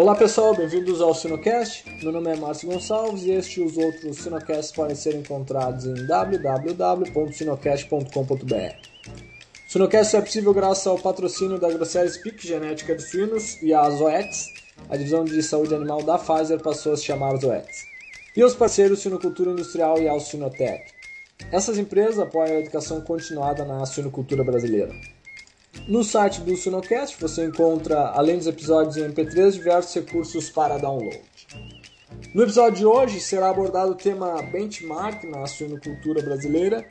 Olá pessoal, bem-vindos ao Sinocast. Meu nome é Márcio Gonçalves e este e os outros Sinocasts podem ser encontrados em www.sinocast.com.br. O Sinocast é possível graças ao patrocínio da Grosseries Peak Genética de Suínos e a Zoetis, a divisão de saúde animal da Pfizer passou a se chamar Zoetis, e aos parceiros Sinocultura Industrial e ao Sinotec. Essas empresas apoiam a educação continuada na suinocultura brasileira. No site do Sunocast você encontra, além dos episódios em MP3, diversos recursos para download. No episódio de hoje será abordado o tema benchmark na suinocultura brasileira.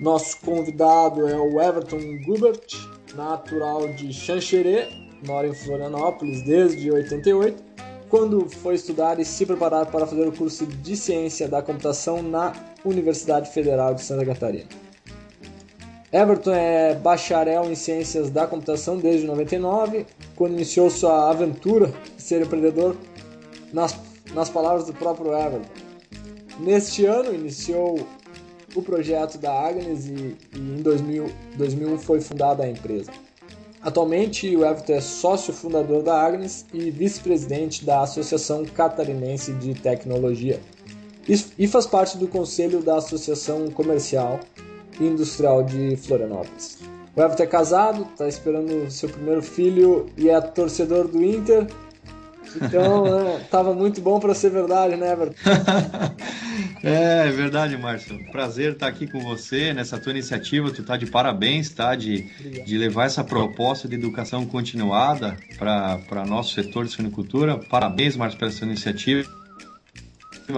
Nosso convidado é o Everton Gubert, natural de Xanxerê, mora em Florianópolis desde 88, quando foi estudar e se preparar para fazer o curso de Ciência da Computação na Universidade Federal de Santa Catarina. Everton é bacharel em Ciências da Computação desde 99, quando iniciou sua aventura de ser empreendedor, nas, nas palavras do próprio Everton. Neste ano, iniciou o projeto da Agnes e, e em 2000, 2001 foi fundada a empresa. Atualmente, o Everton é sócio fundador da Agnes e vice-presidente da Associação Catarinense de Tecnologia e faz parte do conselho da Associação Comercial Industrial de Florianópolis. O Everton é casado, está esperando seu primeiro filho e é torcedor do Inter. Então, né, tava muito bom para ser verdade, né, Everton? é, é verdade, Márcio. Prazer estar aqui com você nessa tua iniciativa. Tu tá de parabéns, tá? De, de levar essa proposta de educação continuada para nosso setor de suinicultura. Parabéns, Márcio, pela essa iniciativa.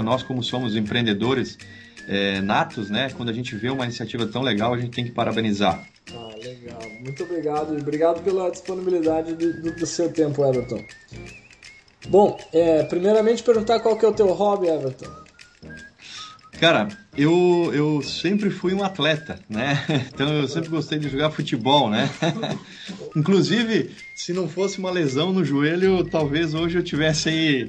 Nós, como somos empreendedores, é, natos, né? Quando a gente vê uma iniciativa tão legal, a gente tem que parabenizar. Ah, legal. Muito obrigado. Obrigado pela disponibilidade do, do, do seu tempo, Everton. Bom, é, primeiramente perguntar qual que é o teu hobby, Everton. Cara, eu, eu sempre fui um atleta, né? Então eu sempre gostei de jogar futebol, né? Inclusive, se não fosse uma lesão no joelho, talvez hoje eu tivesse aí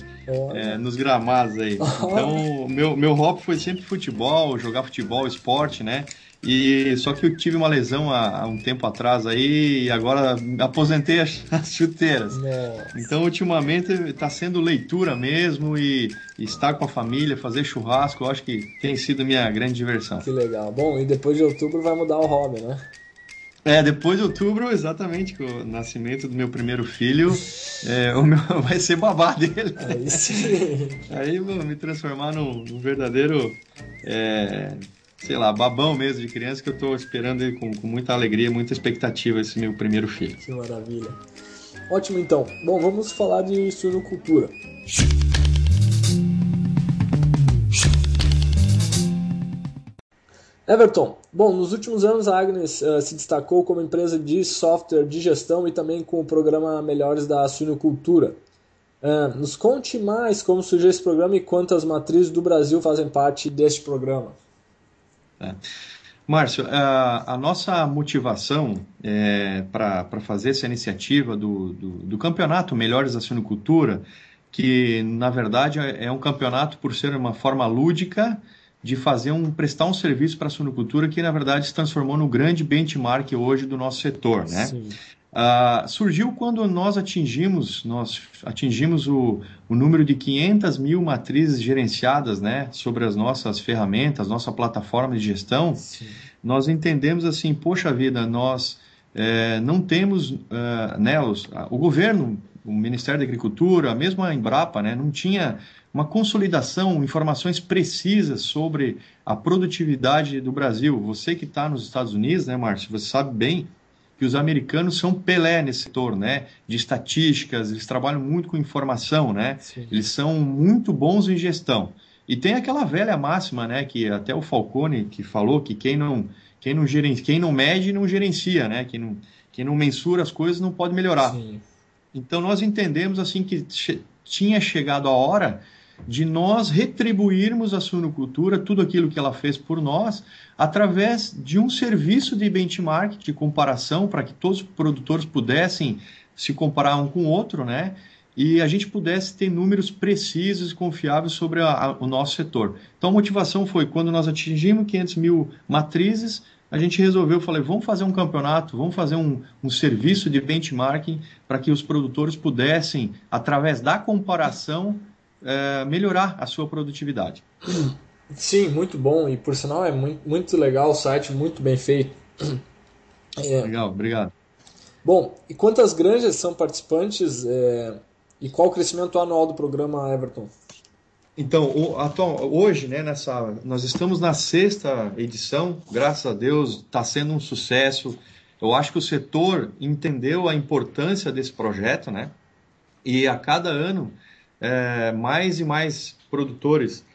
é, nos gramados aí. Então, meu, meu hobby foi sempre futebol, jogar futebol, esporte, né? E só que eu tive uma lesão há, há um tempo atrás aí e agora aposentei as, as chuteiras. Nossa. Então, ultimamente está sendo leitura mesmo e, e, estar com a família, fazer churrasco, eu acho que tem sido minha grande diversão. Que legal. Bom, e depois de outubro vai mudar o hobby, né? É, depois de outubro, exatamente, com o nascimento do meu primeiro filho, é, o meu vai ser babá dele. Aí sim. Aí vou me transformar num, num verdadeiro é, sei lá, babão mesmo de criança que eu estou esperando ele com, com muita alegria, muita expectativa esse meu primeiro filho. Que maravilha. Ótimo então. Bom, vamos falar de suinocultura. Everton, bom, nos últimos anos a Agnes uh, se destacou como empresa de software de gestão e também com o programa Melhores da Suinocultura. Uh, nos conte mais como surgiu esse programa e quantas matrizes do Brasil fazem parte deste programa. É. Márcio, a, a, nossa motivação é, para fazer essa iniciativa do, do, do, campeonato Melhores da Suinocultura, que na verdade é, é um campeonato por ser uma forma lúdica de fazer um prestar um serviço para a suinocultura que na verdade se transformou no grande benchmark hoje do nosso setor, né? Sim. Uh, surgiu quando nós atingimos, nós atingimos o, o número de 500 mil matrizes gerenciadas né, sobre as nossas ferramentas, nossa plataforma de gestão. Sim. Nós entendemos assim, poxa vida, nós é, não temos, uh, né, os, o governo, o Ministério da Agricultura, mesmo a Embrapa, né, não tinha uma consolidação, informações precisas sobre a produtividade do Brasil. Você que está nos Estados Unidos, né, Márcio, você sabe bem que os americanos são Pelé nesse setor, né? De estatísticas, eles trabalham muito com informação, né? Sim. Eles são muito bons em gestão. E tem aquela velha máxima, né? Que até o Falcone que falou que quem não quem não gerencia, quem não mede não gerencia, né? Quem não quem não mensura as coisas não pode melhorar. Sim. Então nós entendemos assim que tinha chegado a hora de nós retribuirmos à suinocultura tudo aquilo que ela fez por nós através de um serviço de benchmark, de comparação, para que todos os produtores pudessem se comparar um com o outro, né? E a gente pudesse ter números precisos e confiáveis sobre a, a, o nosso setor. Então, a motivação foi quando nós atingimos 500 mil matrizes, a gente resolveu, falei, vamos fazer um campeonato, vamos fazer um, um serviço de benchmarking para que os produtores pudessem, através da comparação, é, melhorar a sua produtividade. Sim, muito bom. E por sinal é muito, muito legal o site, muito bem feito. É. Legal, obrigado. Bom, e quantas granjas são participantes é, e qual o crescimento anual do programa Everton? Então, o, atual, hoje, né, nessa, nós estamos na sexta edição, graças a Deus, está sendo um sucesso. Eu acho que o setor entendeu a importância desse projeto, né? E a cada ano, é, mais e mais produtores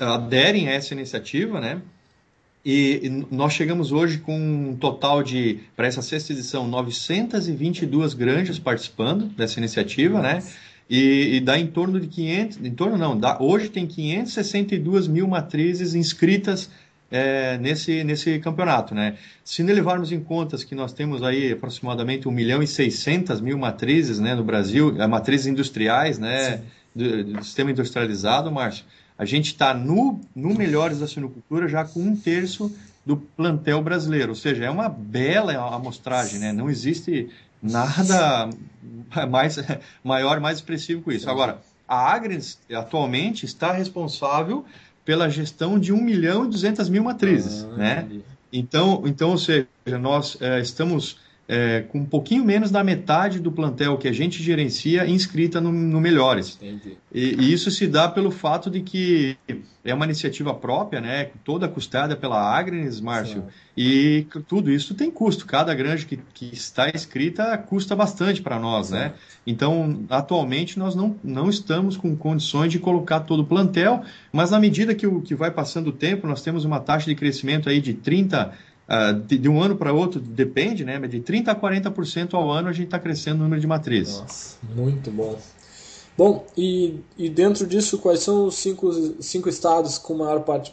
aderem a essa iniciativa, né? E, nós chegamos hoje com um total de, para essa sexta edição, 922 granjas participando dessa iniciativa, né? E, e, dá em torno de 500, em torno não, dá, hoje tem 562 mil matrizes inscritas é, nesse, nesse campeonato, né? Se levarmos em conta que nós temos aí aproximadamente 1 milhão e 600 mil matrizes, né, no Brasil, é, matrizes industriais, né, do, do, sistema industrializado, Márcio, a gente está no, no Melhores da Sinocultura já com um terço do plantel brasileiro, ou seja, é uma bela amostragem, né? Não existe nada mais maior, mais expressivo com isso. Agora, a Agnes atualmente está responsável pela gestão de 1 milhão e 200 mil matrizes, ah, né? Então, então, ou seja, nós é, estamos é, com um pouquinho menos da metade do plantel que a gente gerencia inscrita no, no Melhores. E, e, isso se dá pelo fato de que é uma iniciativa própria, né, toda custada pela Agnes, Márcio, Sim. e tudo isso tem custo. Cada granja que, que está inscrita custa bastante para nós? Sim. né? Então, atualmente, nós não, não estamos com condições de colocar todo o plantel, mas na medida que, o, que vai passando o tempo, nós temos uma taxa de crescimento aí de 30 Uh, de, de, um ano para outro, depende, né? Mas de 30% a 40% ao ano a gente está crescendo o número de matrizes. Nossa, muito bom. Bom, e, e dentro disso, quais são os cinco, cinco estados com maior part,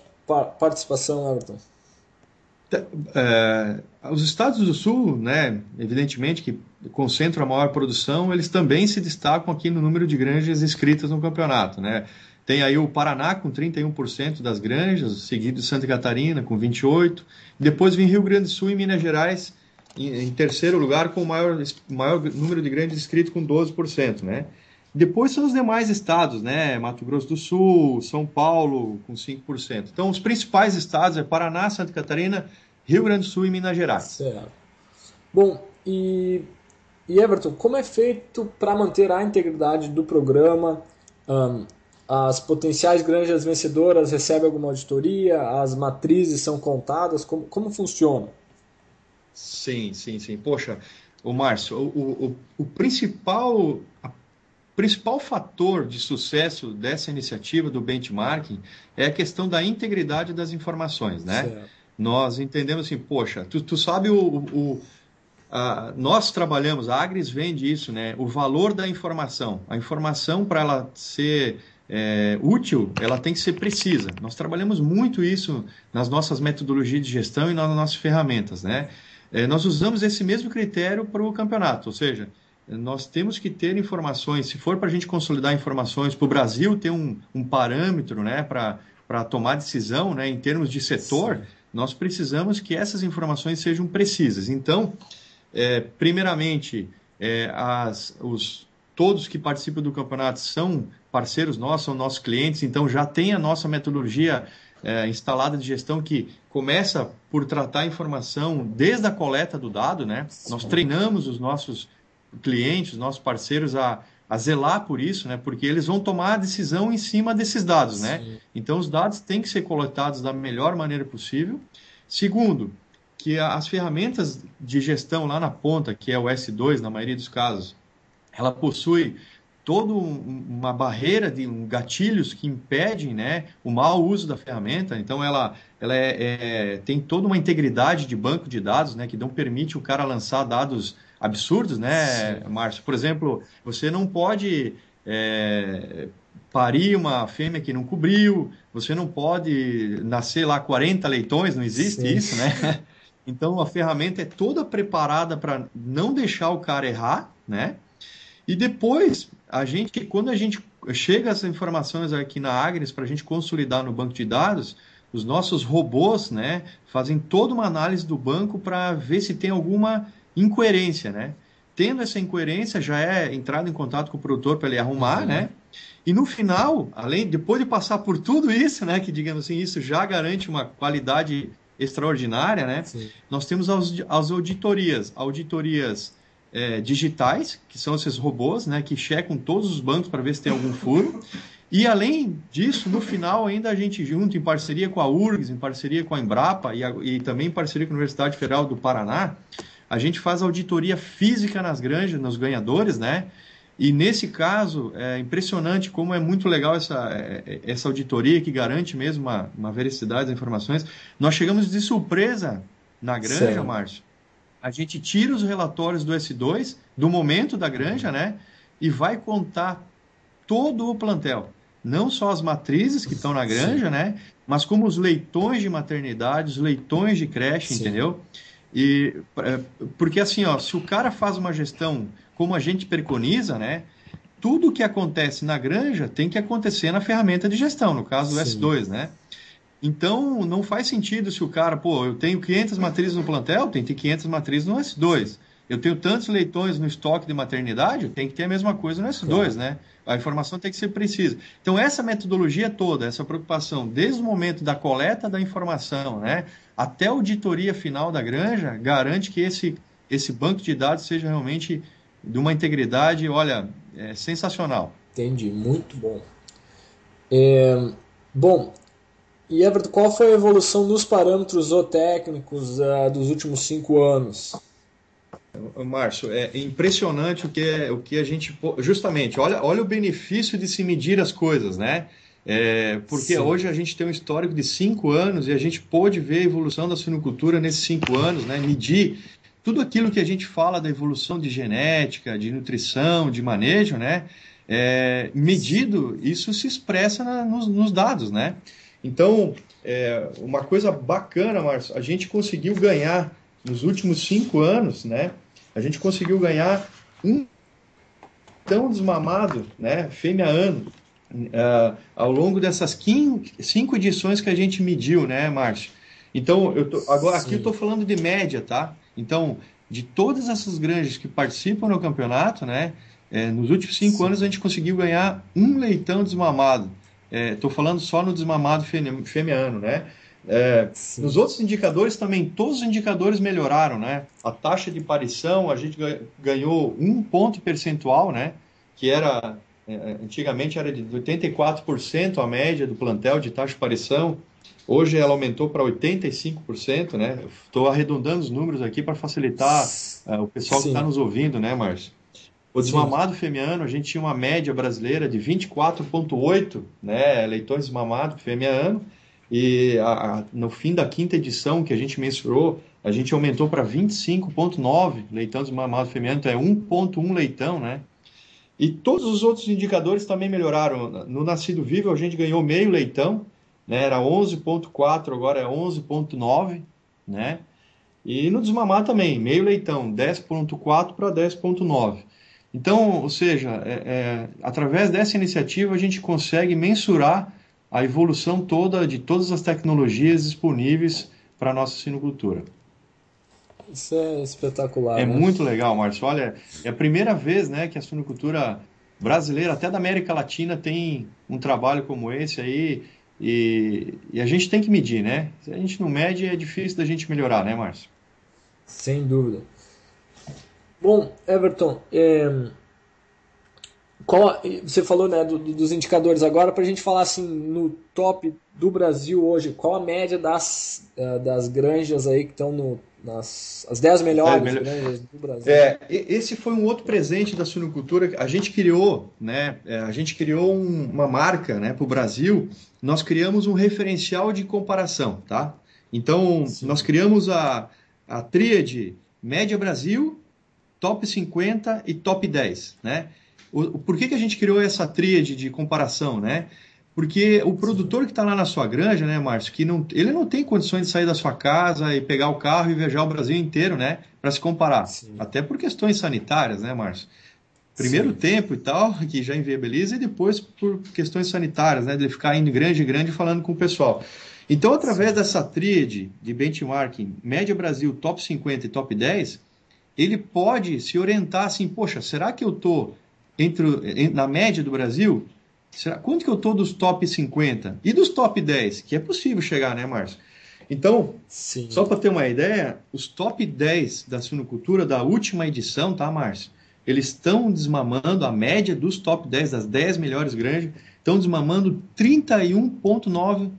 participação, Everton? É, os estados do sul, né, evidentemente que concentram a maior produção, eles também se destacam aqui no número de granjas inscritas no campeonato, né? Tem aí o Paraná com 31% das granjas, seguido de Santa Catarina com 28%. Depois vem Rio Grande do Sul e Minas Gerais em, em terceiro lugar com o maior, maior número de granjas inscritos com 12%. Né? Depois são os demais estados, né? Mato Grosso do Sul, São Paulo com 5%. Então os principais estados é Paraná, Santa Catarina, Rio Grande do Sul e Minas Gerais. Certo. Bom, e, e Everton, como é feito para manter a integridade do programa? Um, as potenciais granjas vencedoras recebem alguma auditoria? As matrizes são contadas? Como, como funciona? Sim, sim, sim. Poxa, o Márcio, o, o, o principal, a principal fator de sucesso dessa iniciativa do benchmarking é a questão da integridade das informações, né? Certo. Nós entendemos assim, poxa, tu, tu sabe o, o Uh, nós trabalhamos, a Agris vende isso, né? O valor da informação. A informação, para ela ser é, útil, ela tem que ser precisa. Nós trabalhamos muito isso nas nossas metodologias de gestão e nas nossas ferramentas, né? É, nós usamos esse mesmo critério para o campeonato, ou seja, nós temos que ter informações, se for para a gente consolidar informações, para o Brasil ter um, um parâmetro né, para tomar decisão né, em termos de setor, Sim. nós precisamos que essas informações sejam precisas. Então, é, primeiramente, é, as, os, todos que participam do campeonato são parceiros nossos, são nossos clientes, então já tem a nossa metodologia é, instalada de gestão que começa por tratar a informação desde a coleta do dado, né? Nós treinamos os nossos clientes, os nossos parceiros a, a zelar por isso, né? Porque eles vão tomar a decisão em cima desses dados, né? Sim. Então os dados têm que ser coletados da melhor maneira possível. Segundo, que as ferramentas de gestão lá na ponta, que é o S2 na maioria dos casos, ela possui toda uma barreira de um, gatilhos que impedem né, o mau uso da ferramenta. Então, ela, ela é, é, tem toda uma integridade de banco de dados né, que não permite o cara lançar dados absurdos, né, Sim. Márcio? Por exemplo, você não pode é, parir uma fêmea que não cobriu, você não pode nascer lá 40 leitões, não existe Sim. isso, né? Então, a ferramenta é toda preparada para não deixar o cara errar, né? E depois, a gente, quando a gente chega essas informações aqui na Agnes para a gente consolidar no banco de dados, os nossos robôs, né, fazem toda uma análise do banco para ver se tem alguma incoerência, né? Tendo essa incoerência, já é entrado em contato com o produtor para ele arrumar, né? E no final, além depois de passar por tudo isso, né, que digamos assim, isso já garante uma qualidade extraordinária, né? Sim. Nós temos as, as auditorias, auditorias é, digitais, que são esses robôs, né, que checam todos os bancos para ver se tem algum furo. E além disso, no final ainda a gente junto em parceria com a URGS, em parceria com a Embrapa e, a, e também em parceria com a Universidade Federal do Paraná, a gente faz auditoria física nas granjas, nos ganhadores, né? E nesse caso, é impressionante como é muito legal essa, é, é, essa auditoria que garante mesmo uma, uma veracidade das informações. Nós chegamos de surpresa na granja, Márcio. A gente tira os relatórios do S2, do momento da granja, né? E vai contar todo o plantel. Não só as matrizes que estão na granja, Sim. né? Mas como os leitões de maternidade, os leitões de creche, Sim. entendeu? E, é, porque assim, ó, se o cara faz uma gestão como a gente preconiza, né? Tudo que acontece na granja tem que acontecer na ferramenta de gestão, no caso do Sim. S2, né? Então, não faz sentido se o cara, pô, eu tenho 500 matrizes no plantel, tem que ter 500 matrizes no S2. Eu tenho tantos leitões no estoque de maternidade, tem que ter a mesma coisa no S2, claro. né? A informação tem que ser precisa. Então, essa metodologia toda, essa preocupação, desde o momento da coleta da informação, né, até a auditoria final da granja, garante que esse, esse banco de dados seja realmente de uma integridade, olha, é sensacional. Entendi, muito bom. É, bom, e Everton, qual foi a evolução dos parâmetros zootécnicos uh, dos últimos cinco anos? Márcio, é impressionante o que, é, o que a gente. Justamente, olha, olha o benefício de se medir as coisas, né? É, porque Sim. hoje a gente tem um histórico de cinco anos e a gente pôde ver a evolução da suinocultura nesses cinco anos, né? Medir tudo aquilo que a gente fala da evolução de genética, de nutrição, de manejo, né? É, medido, isso se expressa na, nos, nos, dados, né? Então, é, uma coisa bacana, Márcio, a gente conseguiu ganhar nos últimos cinco anos, né? A gente conseguiu ganhar um tão desmamado, né? Fêmea ano, uh, ao longo dessas cinco edições que a gente mediu, né, Márcio? Então, eu tô, agora Sim. aqui eu estou falando de média, tá? Então, de todas essas granjas que participam no campeonato, né, é, nos últimos cinco Sim. anos a gente conseguiu ganhar um leitão desmamado. Estou é, falando só no desmamado fêmea-ano, né? É, nos outros indicadores também, todos os indicadores melhoraram, né? A taxa de parição, a gente ganhou um ponto percentual, né? Que era, é, antigamente era de 84% a média do plantel de taxa de parição. Hoje ela aumentou para 85%, né? Estou arredondando os números aqui para facilitar uh, o pessoal Sim. que está nos ouvindo, né, Márcio? O desmamado Sim. femiano, a gente tinha uma média brasileira de 24,8 né, leitões desmamados femiano, e a, a, no fim da quinta edição que a gente mensurou, a gente aumentou para 25,9 leitão desmamado femiano, então é 1,1 leitão, né? E todos os outros indicadores também melhoraram. No nascido vivo, a gente ganhou meio leitão, né? Era 11.4, agora é 11.9, né? E no desmamar também, meio leitão, 10.4 para 10.9. Então, ou seja, é, é, através dessa iniciativa a gente consegue mensurar a evolução toda de todas as tecnologias disponíveis para a nossa sinocultura. Isso é espetacular. É né? muito legal, Márcio. Olha, é a primeira vez né, que a sinocultura brasileira, até da América Latina, tem um trabalho como esse aí e, e, a gente tem que medir, né? Se a gente não mede, é difícil da gente melhorar, né, Márcio? Sem dúvida. Bom, Everton, é... Qual, você falou né, do, dos indicadores agora, para a gente falar assim, no top do Brasil hoje, qual a média das, uh, das granjas aí que estão no, nas as 10 melhores é, granjas do Brasil? É, esse foi um outro presente da suinocultura. A gente criou, né, é, a gente criou um, uma marca né, para o Brasil, nós criamos um referencial de comparação, tá? Então, Sim. nós criamos a, a tríade Média Brasil, Top 50 e Top 10, né? O, por que, que a gente criou essa tríade de comparação, né? Porque o produtor que está lá na sua granja, né, Márcio, que não, ele não tem condições de sair da sua casa e pegar o carro e viajar o Brasil inteiro, né, para se comparar. Sim. Até por questões sanitárias, né, Márcio? Primeiro Sim. tempo e tal, que já inviabiliza, e depois por questões sanitárias, né, de ficar indo grande, grande falando com o pessoal. Então, através Sim. dessa tríade de benchmarking, média Brasil, top 50 e top 10, ele pode se orientar assim, poxa, será que eu estou entre, na média do Brasil? Será, quanto que eu estou dos top 50? E dos top 10? Que é possível chegar, né, Márcio? Então, Sim. só para ter uma ideia, os top 10 da suinocultura da última edição, tá, Márcio? Eles estão desmamando a média dos top 10, das 10 melhores granjas, estão desmamando 31,9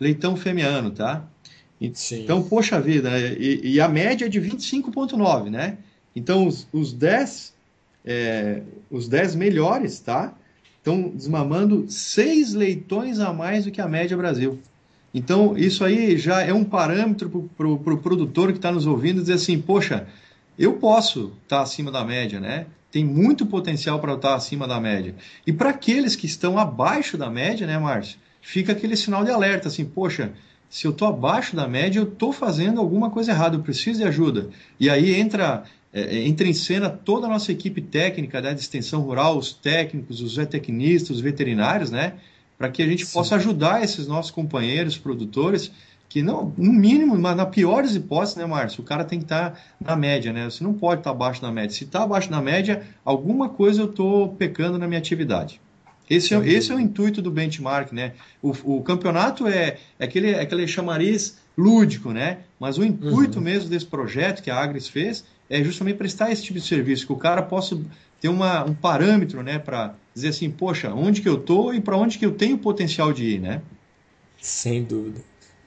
leitão fêmea tá? Sim. Então, poxa vida, né? e, e a média é de 25,9, né? Então, os, os 10 é, os 10 melhores, tá? Estão desmamando 6 leitões a mais do que a média Brasil. Então, isso aí já é um parâmetro para o pro, pro produtor que está nos ouvindo dizer assim, poxa, eu posso estar tá acima da média, né? Tem muito potencial para estar tá acima da média. E para aqueles que estão abaixo da média, né, Márcio? Fica aquele sinal de alerta, assim, poxa, se eu estou abaixo da média, eu estou fazendo alguma coisa errada, eu preciso de ajuda. E aí entra, é, entra em cena toda a nossa equipe técnica né, de extensão rural, os técnicos, os zootecnistas, os veterinários, né? Para que a gente Sim. possa ajudar esses nossos companheiros, produtores, que não, no mínimo, mas na piores hipóteses, né, Márcio? O cara tem que estar tá na média, né? Você não pode estar tá abaixo da média. Se está abaixo da média, alguma coisa eu estou pecando na minha atividade. Esse é, esse é o intuito do benchmark, né? O, o campeonato é, é, aquele, é aquele chamariz lúdico, né? Mas o intuito uhum. mesmo desse projeto que a Agris fez é justamente prestar esse tipo de serviço, que o cara possa ter uma, um parâmetro, né? Para dizer assim, poxa, onde que eu tô e para onde que eu tenho potencial de ir, né? Sem dúvida.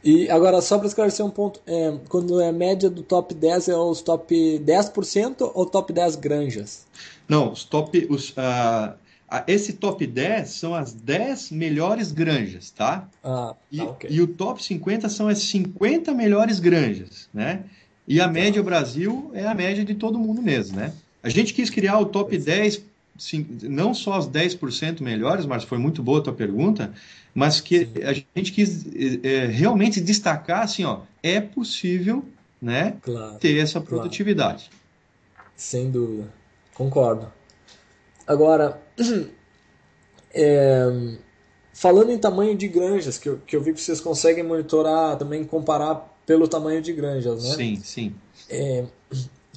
E agora, só para esclarecer um ponto, é, quando é média do top 10, é os top 10% ou top 10 granjas? Não, os top. Os, uh, esse top 10 são as 10 melhores granjas, tá? Ah, e, okay. e o top 50 são as 50 melhores granjas, né? E a média Brasil é a média de todo mundo mesmo, né? A gente quis criar o top 10, não só as 10% melhores, mas foi muito boa a tua pergunta, mas que a gente quis é, realmente destacar assim, ó, é possível, né, claro, ter essa produtividade. Claro. Sem dúvida, concordo. Agora, é, falando em tamanho de granjas, que eu, que eu vi que vocês conseguem monitorar, também comparar pelo tamanho de granjas, né? Sim, sim. É,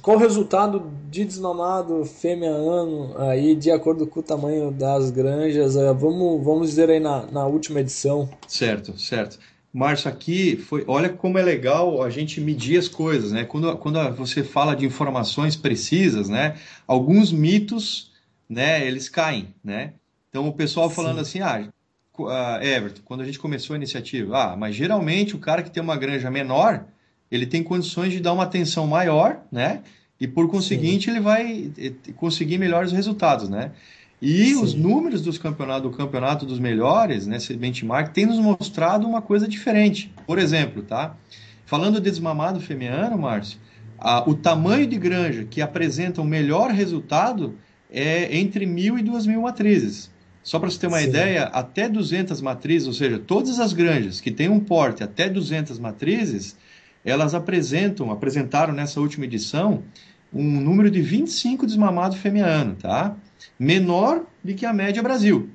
qual o resultado de desmamado fêmea ano aí de acordo com o tamanho das granjas? É, vamos, vamos dizer aí na, na última edição. Certo, certo. Márcio, aqui foi. Olha como é legal a gente medir as coisas, né? Quando, quando você fala de informações precisas, né? Alguns mitos né, eles caem, né? Então o pessoal falando Sim. assim, ah, Everton, quando a gente começou a iniciativa, ah, mas geralmente o cara que tem uma granja menor, ele tem condições de dar uma atenção maior, né? E por conseguinte Sim. ele vai conseguir melhores resultados, né? E Sim. os números dos campeonatos, do campeonato dos melhores, né, esse benchmark, tem nos mostrado uma coisa diferente. Por exemplo, tá? Falando de desmamado femiano, Márcio, o tamanho de granja que apresenta o melhor resultado é entre mil e duas mil matrizes. Só para você ter uma Sim. ideia, até 200 matrizes, ou seja, todas as granjas que têm um porte até 200 matrizes, elas apresentam, apresentaram nessa última edição, um número de 25 desmamados femiano, tá? Menor do que a média Brasil.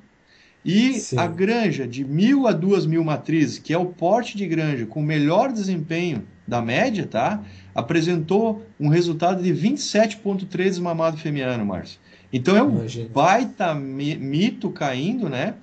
E Sim. a granja de mil a duas mil matrizes, que é o porte de granja com melhor desempenho da média, tá? Apresentou um resultado de 27,3 desmamado femiano, Márcio. Então é um Imagina. baita mito caindo, né?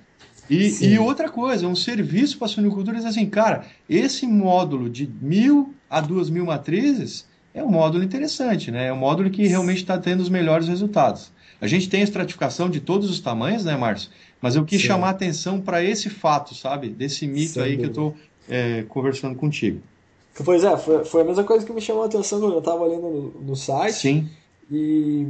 E, e, outra coisa, um serviço para diz assim, cara, esse módulo de mil a duas mil matrizes é um módulo interessante, né? É um módulo que realmente está tendo os melhores resultados. A gente tem a estratificação de todos os tamanhos, né, Márcio? Mas eu quis Sim. chamar a atenção para esse fato, sabe? Desse mito Sem aí que eu estou é, conversando contigo. Pois é, foi, foi, a mesma coisa que me chamou a atenção quando eu estava lendo no, no site. Sim. E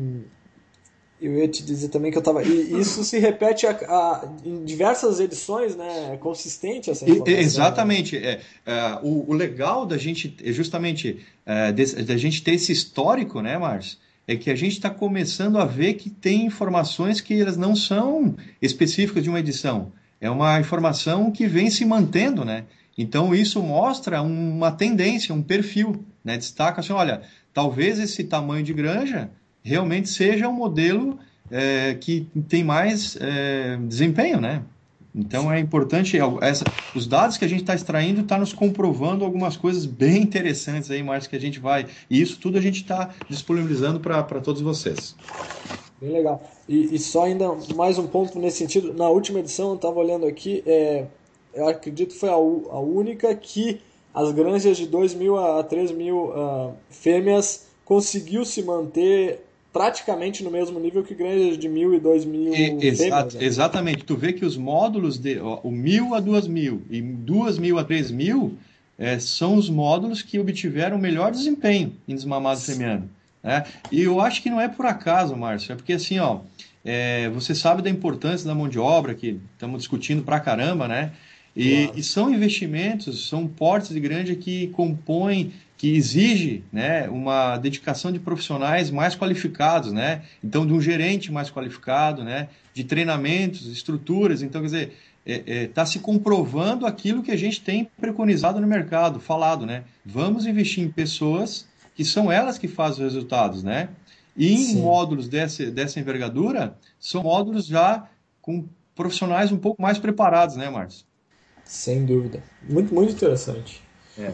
eu ia te dizer também que eu estava. E isso se repete a, a, em diversas edições, né? É consistente essa informação. Exatamente. É, é, o, o, legal da gente, é justamente, é, da gente ter esse histórico, né, Márcio? É que a gente está começando a ver que tem informações que elas não são específicas de uma edição. É uma informação que vem se mantendo, né? Então isso mostra uma tendência, um perfil, né? Destaca assim, olha, talvez esse tamanho de granja realmente seja um modelo é, que tem mais é, desempenho, né? Então é importante, essa, os dados que a gente está extraindo está nos comprovando algumas coisas bem interessantes aí, Márcio, que a gente vai. E isso tudo a gente está disponibilizando para todos vocês. Bem legal. E, e, só ainda mais um ponto nesse sentido. Na última edição, eu estava olhando aqui, é, eu acredito que foi a, a única que as granjas de 2 mil a 3 mil uh, fêmeas conseguiu se manter praticamente no mesmo nível que granjas de mil e dois mil e, exa né? Exatamente. Tu vê que os módulos de ó, o mil a duas mil e duas mil a três mil é, são os módulos que obtiveram melhor desempenho em desmamado femiano. Né? E eu acho que não é por acaso, Márcio, é porque assim, ó, é, você sabe da importância da mão de obra que estamos discutindo pra caramba, né? E, claro. e, são investimentos, são portes de grande que compõem que exige né, uma dedicação de profissionais mais qualificados, né? Então, de um gerente mais qualificado, né? De treinamentos, estruturas. Então, quer dizer, está é, é, tá se comprovando aquilo que a gente tem preconizado no mercado, falado, né? Vamos investir em pessoas que são elas que fazem os resultados, né? E em Sim. módulos dessa, dessa envergadura, são módulos já com profissionais um pouco mais preparados, né, Márcio? Sem dúvida. Muito, muito interessante. É.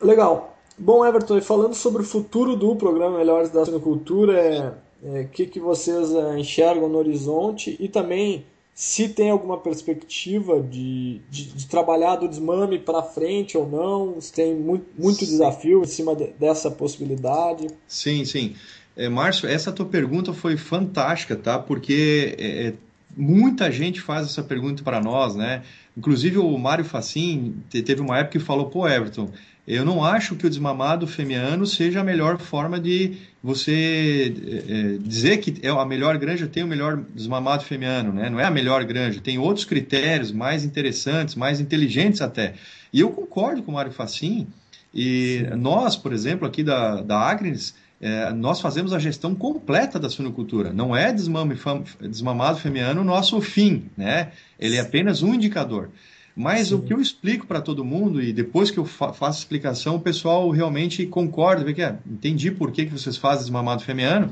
Legal. Bom, Everton, e falando sobre o futuro do programa Melhores da Sinocultura, o é, é, que, que vocês é, enxergam no horizonte e também se tem alguma perspectiva de, de, de trabalhar do desmame para frente ou não, se tem muito, muito desafio em cima de, dessa possibilidade. Sim, sim. É, Márcio, essa tua pergunta foi fantástica, tá? Porque é, é muita gente faz essa pergunta para nós, né? Inclusive o Mário Facin teve uma época que falou, pô, Everton, eu não acho que o desmamado femiano seja a melhor forma de você é, dizer que é a melhor granja tem o melhor desmamado femiano, né? Não é a melhor granja, tem outros critérios mais interessantes, mais inteligentes até. E eu concordo com o Mário Facin. E Sim. nós, por exemplo, aqui da, da Agnes, é, nós fazemos a gestão completa da suinocultura. Não é desmame, desmamado femiano o nosso fim, né? Ele é apenas um indicador. Mas Sim. o que eu explico para todo mundo, e depois que eu fa faço a explicação, o pessoal realmente concorda, vê que é, entendi por que, que vocês fazem desmamado femiano,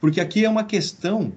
porque aqui é uma questão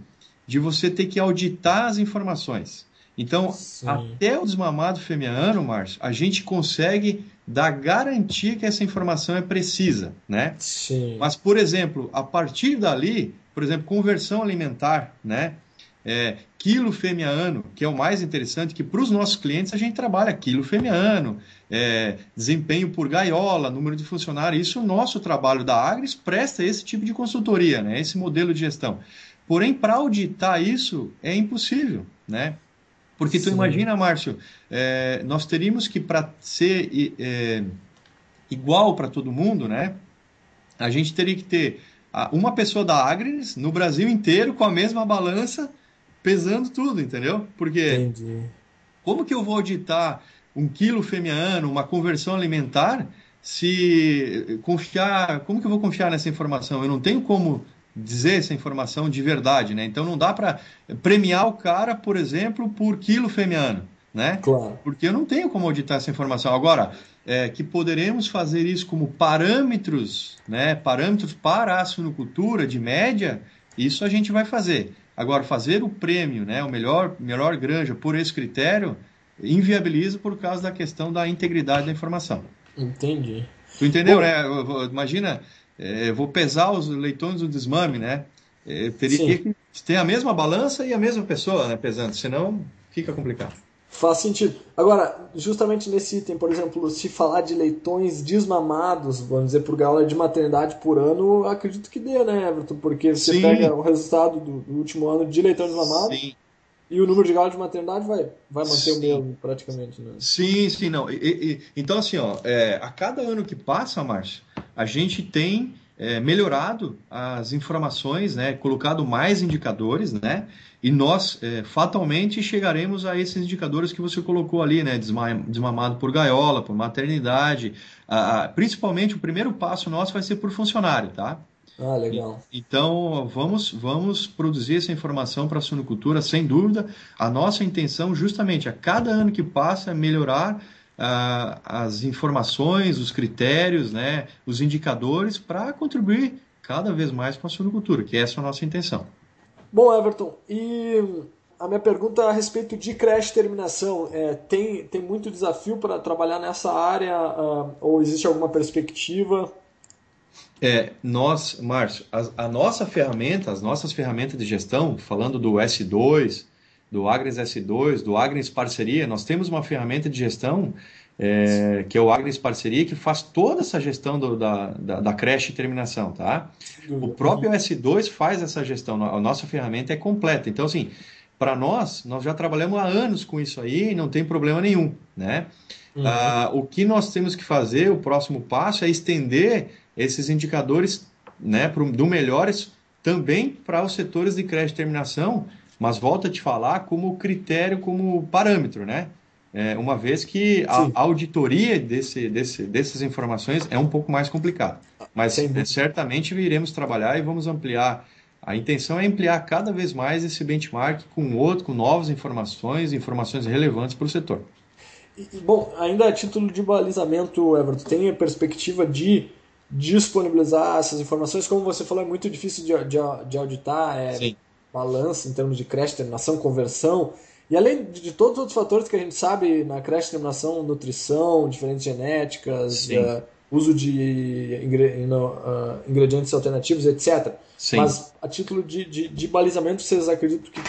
de você ter que auditar as informações. Então, Sim. até o desmamado femiano, Márcio, a gente consegue dar garantia que essa informação é precisa, né? Sim. Mas, por exemplo, a partir dali, por exemplo, conversão alimentar, né? É, quilo fêmea-ano, que é o mais interessante, que para os nossos clientes a gente trabalha quilo fêmea-ano, é, desempenho por gaiola, número de funcionários. Isso o nosso trabalho da Agris presta esse tipo de consultoria, né, esse modelo de gestão. Porém, para auditar isso é impossível, né? Porque tu Sim. imagina, Márcio, é, nós teríamos que, para ser é, igual para todo mundo, né? A gente teria que ter uma pessoa da Agris no Brasil inteiro com a mesma balança pesando tudo, entendeu? Porque Entendi. como que eu vou auditar um quilo femiano, uma conversão alimentar, se confiar, como que eu vou confiar nessa informação? Eu não tenho como dizer essa informação de verdade, né? Então não dá para premiar o cara, por exemplo, por quilo femiano, né? Claro. Porque eu não tenho como auditar essa informação. Agora, é, que poderemos fazer isso como parâmetros, né? Parâmetros para a suinocultura de média, isso a gente vai fazer. Agora, fazer o prêmio, né, o melhor, melhor granja por esse critério, inviabiliza por causa da questão da integridade da informação. Entendi. Tu entendeu, Bom, né? Imagina, é, vou pesar os leitões do desmame, né? É, teria Sim. que ter a mesma balança e a mesma pessoa né, pesando, senão fica complicado. Faz sentido. Agora, justamente nesse item, por exemplo, se falar de leitões desmamados, vamos dizer, por gaiola de maternidade por ano, acredito que dê, né, Everton? Porque você Sim. pega o resultado do, último ano de leitão desmamado sim. e o número de gaiola de maternidade vai, vai manter sim. o mesmo, praticamente, né? Sim, sim, não. E, e, então, assim, ó, é, a cada ano que passa, Márcio, a gente tem é, melhorado as informações, né, colocado mais indicadores, né, e nós é, fatalmente chegaremos a esses indicadores que você colocou ali, né, desmamado por gaiola, por maternidade, a, a, principalmente o primeiro passo nosso vai ser por funcionário, tá? Ah, legal. Então, vamos, vamos produzir essa informação para a suinocultura, sem dúvida. A nossa intenção, justamente, a cada ano que passa, é melhorar as informações, os critérios, né, os indicadores para contribuir cada vez mais com a suinocultura, que essa é a nossa intenção. Bom, Everton, e a minha pergunta é a respeito de creche terminação. É, tem, tem muito desafio para trabalhar nessa área uh, ou existe alguma perspectiva? É, nós, Márcio, a, a, nossa ferramenta, as nossas ferramentas de gestão, falando do S2, do Agnes S2, do Agnes Parceria, nós temos uma ferramenta de gestão é, que é o Agnes Parceria, que faz toda essa gestão do, da, da, da, creche e terminação, tá? O próprio S2 faz essa gestão, a nossa ferramenta é completa. Então, assim, para nós, nós já trabalhamos há anos com isso aí e não tem problema nenhum, né? Uhum. Ah, o que nós temos que fazer, o próximo passo, é estender esses indicadores né, pro, do melhores também para os setores de creche e terminação, mas volta a te falar como critério, como parâmetro, né? É, uma vez que a, a auditoria desse, desse, dessas informações é um pouco mais complicada. Mas é, certamente iremos trabalhar e vamos ampliar. A intenção é ampliar cada vez mais esse benchmark com outro, com novas informações, informações relevantes para o setor. E, bom, ainda a título de balizamento, Everton, tem a perspectiva de disponibilizar essas informações? Como você falou, é muito difícil de, de, de auditar, é balança em termos de creche, terminação, conversão. E além de, todos os outros fatores que a gente sabe na creche, terminação, nutrição, diferentes genéticas, uh, uso de uh, ingredientes alternativos, etc. Sim. Mas a título de, de, de balizamento, vocês acreditam que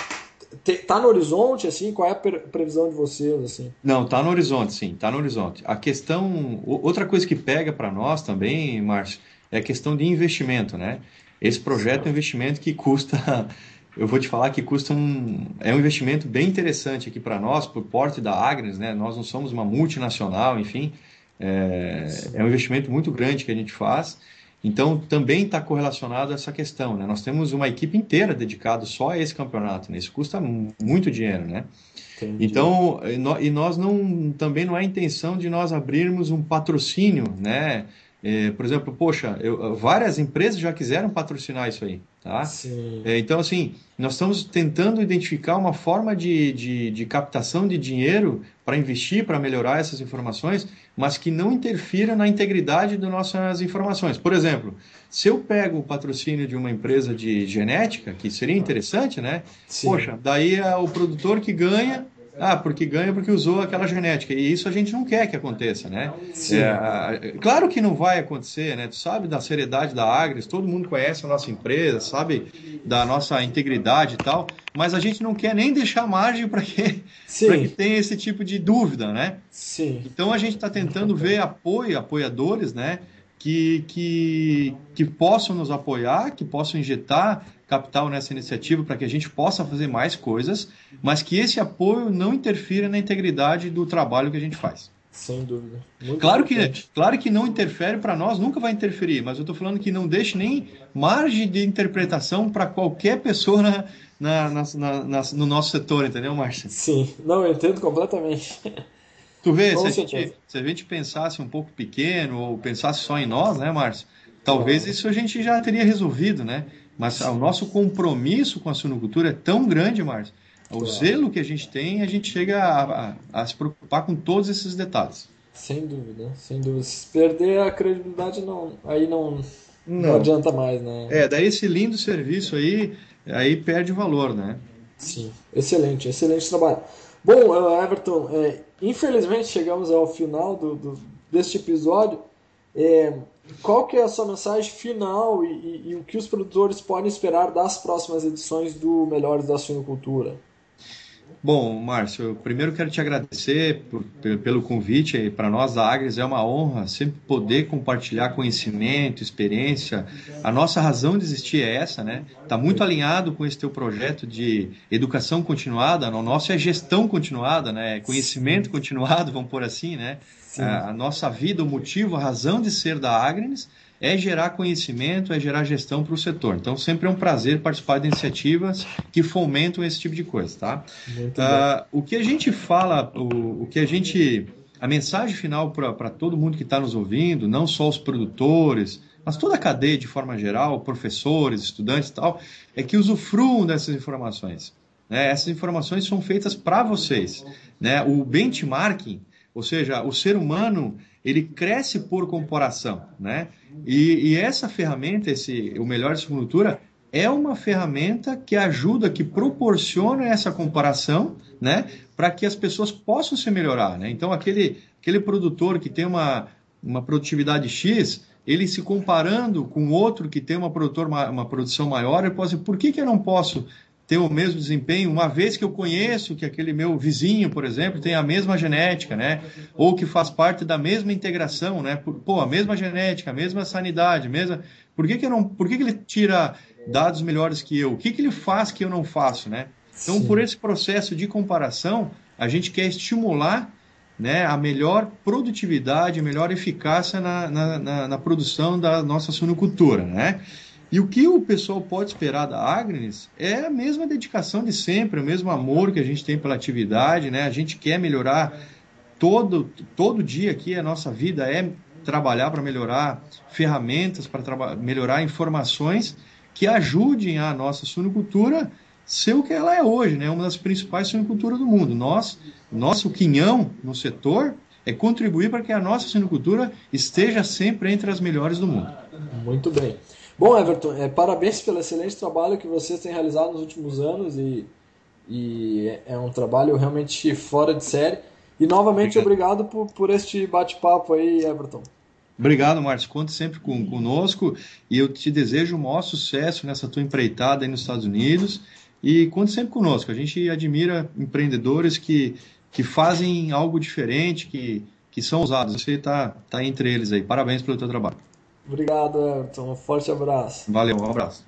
está no horizonte, assim? Qual é a previsão de vocês, assim? Não, está no horizonte, sim, está no horizonte. A questão, outra coisa que pega para nós também, Márcio, é a questão de investimento, né? Esse projeto é um investimento que custa eu vou te falar que custa um é um investimento bem interessante aqui para nós, por porte da Agnes, né? Nós não somos uma multinacional, enfim, é, é um investimento muito grande que a gente faz. Então também está correlacionado a essa questão, né? Nós temos uma equipe inteira dedicada só a esse campeonato, né? Isso custa muito dinheiro, né? Entendi. Então e nós não também não é a intenção de nós abrirmos um patrocínio, né? É, por exemplo, poxa, eu, várias empresas já quiseram patrocinar isso aí. Tá? É, então, assim, nós estamos tentando identificar uma forma de, de, de captação de dinheiro para investir, para melhorar essas informações, mas que não interfira na integridade das nossas informações. Por exemplo, se eu pego o patrocínio de uma empresa de genética, que seria interessante, né? Sim. Poxa, daí é o produtor que ganha ah, porque ganha porque usou aquela genética. E isso a gente não quer que aconteça, né? É, claro que não vai acontecer, né? Tu sabe da seriedade da Agres, todo mundo conhece a nossa empresa, sabe da nossa integridade e tal, mas a gente não quer nem deixar margem para que, que tenha esse tipo de dúvida, né? Sim. Então a gente está tentando ver apoio, apoiadores, né? Que, que, que possam nos apoiar, que possam injetar capital nessa iniciativa para que a gente possa fazer mais coisas, mas que esse apoio não interfira na integridade do trabalho que a gente faz. Sem dúvida. Muito claro que, claro que não interfere para nós, nunca vai interferir, mas eu estou falando que não deixe nem margem de interpretação para qualquer pessoa na, na, na, na, no nosso setor, entendeu, Márcia? Sim, não, eu entendo completamente. Tu vê, se a, gente, se a, gente, pensasse um pouco pequeno ou pensasse só em nós, né, Márcio? Talvez isso a gente já teria resolvido, né? Mas o nosso compromisso com a suinocultura é tão grande, Márcio. O claro. zelo que a gente tem, a gente chega a, a, a, se preocupar com todos esses detalhes. Sem dúvida, sem dúvida. Se perder a credibilidade, não, aí não, não. não adianta mais, né? É, daí esse lindo serviço aí, aí perde o valor, né? Sim, excelente, excelente trabalho. Bom, eh, Everton, é, infelizmente chegamos ao final do, do deste episódio. É, qual que é a sua mensagem final e, e, e, o que os produtores podem esperar das próximas edições do Melhores da Suinocultura? Bom, Márcio, primeiro quero te agradecer por, pelo convite. Para nós da Agres é uma honra sempre poder compartilhar conhecimento, experiência. A nossa razão de existir é essa, né? Está muito alinhado com esse teu projeto de educação continuada. O nosso é gestão continuada, né? Conhecimento continuado, vamos por assim, né? A, a, nossa vida, o motivo, a razão de ser da Agnes é gerar conhecimento, é gerar gestão para o setor. Então, sempre é um prazer participar de iniciativas que fomentam esse tipo de coisa, tá? Uh, o que a gente fala, o, o que a gente... A mensagem final para todo mundo que está nos ouvindo, não só os produtores, mas toda a cadeia de forma geral, professores, estudantes e tal, é que usufruam dessas informações. Né? Essas informações são feitas para vocês. Né? O benchmarking ou seja, o ser humano ele cresce por comparação, né? E, e essa ferramenta, esse o melhor de cultura é uma ferramenta que ajuda, que proporciona essa comparação, né, para que as pessoas possam se melhorar, né? Então aquele aquele produtor que tem uma uma produtividade X, ele se comparando com outro que tem uma produtor uma produção maior, ele pode dizer, por que, que eu não posso ter o mesmo desempenho, uma vez que eu conheço que aquele meu vizinho, por exemplo, tem a mesma genética, né? Ou que faz parte da mesma integração, né? Pô, a mesma genética, a mesma sanidade, mesma. Por que, que eu não. Por que, que ele tira dados melhores que eu? O que, que ele faz que eu não faço, né? Então, Sim. por esse processo de comparação, a gente quer estimular né, a melhor produtividade, a melhor eficácia na, na, na, na produção da nossa suinocultura, né? E o que o pessoal pode esperar da Agnes é a mesma dedicação de sempre, o mesmo amor que a gente tem pela atividade, né? A gente quer melhorar todo, todo dia aqui, a nossa vida é trabalhar para melhorar ferramentas, para melhorar informações que ajudem a nossa suinocultura ser o que ela é hoje, né? Uma das principais suinoculturas do mundo. Nós, nosso quinhão no setor é contribuir para que a nossa suinocultura esteja sempre entre as melhores do mundo. Muito bem. Bom, Everton, é, parabéns pelo excelente trabalho que vocês têm realizado nos últimos anos e, e é, é um trabalho realmente fora de série. E novamente obrigado, obrigado por, por este bate-papo aí, Everton. Obrigado, Márcio. Conte sempre com, conosco e eu te desejo o maior sucesso nessa tua empreitada aí nos Estados Unidos e conte sempre conosco. A gente admira empreendedores que, que fazem algo diferente, que, que são ousados. Você está tá entre eles aí. Parabéns pelo teu trabalho. Obrigado, Everton. Um forte abraço. Valeu, um abraço.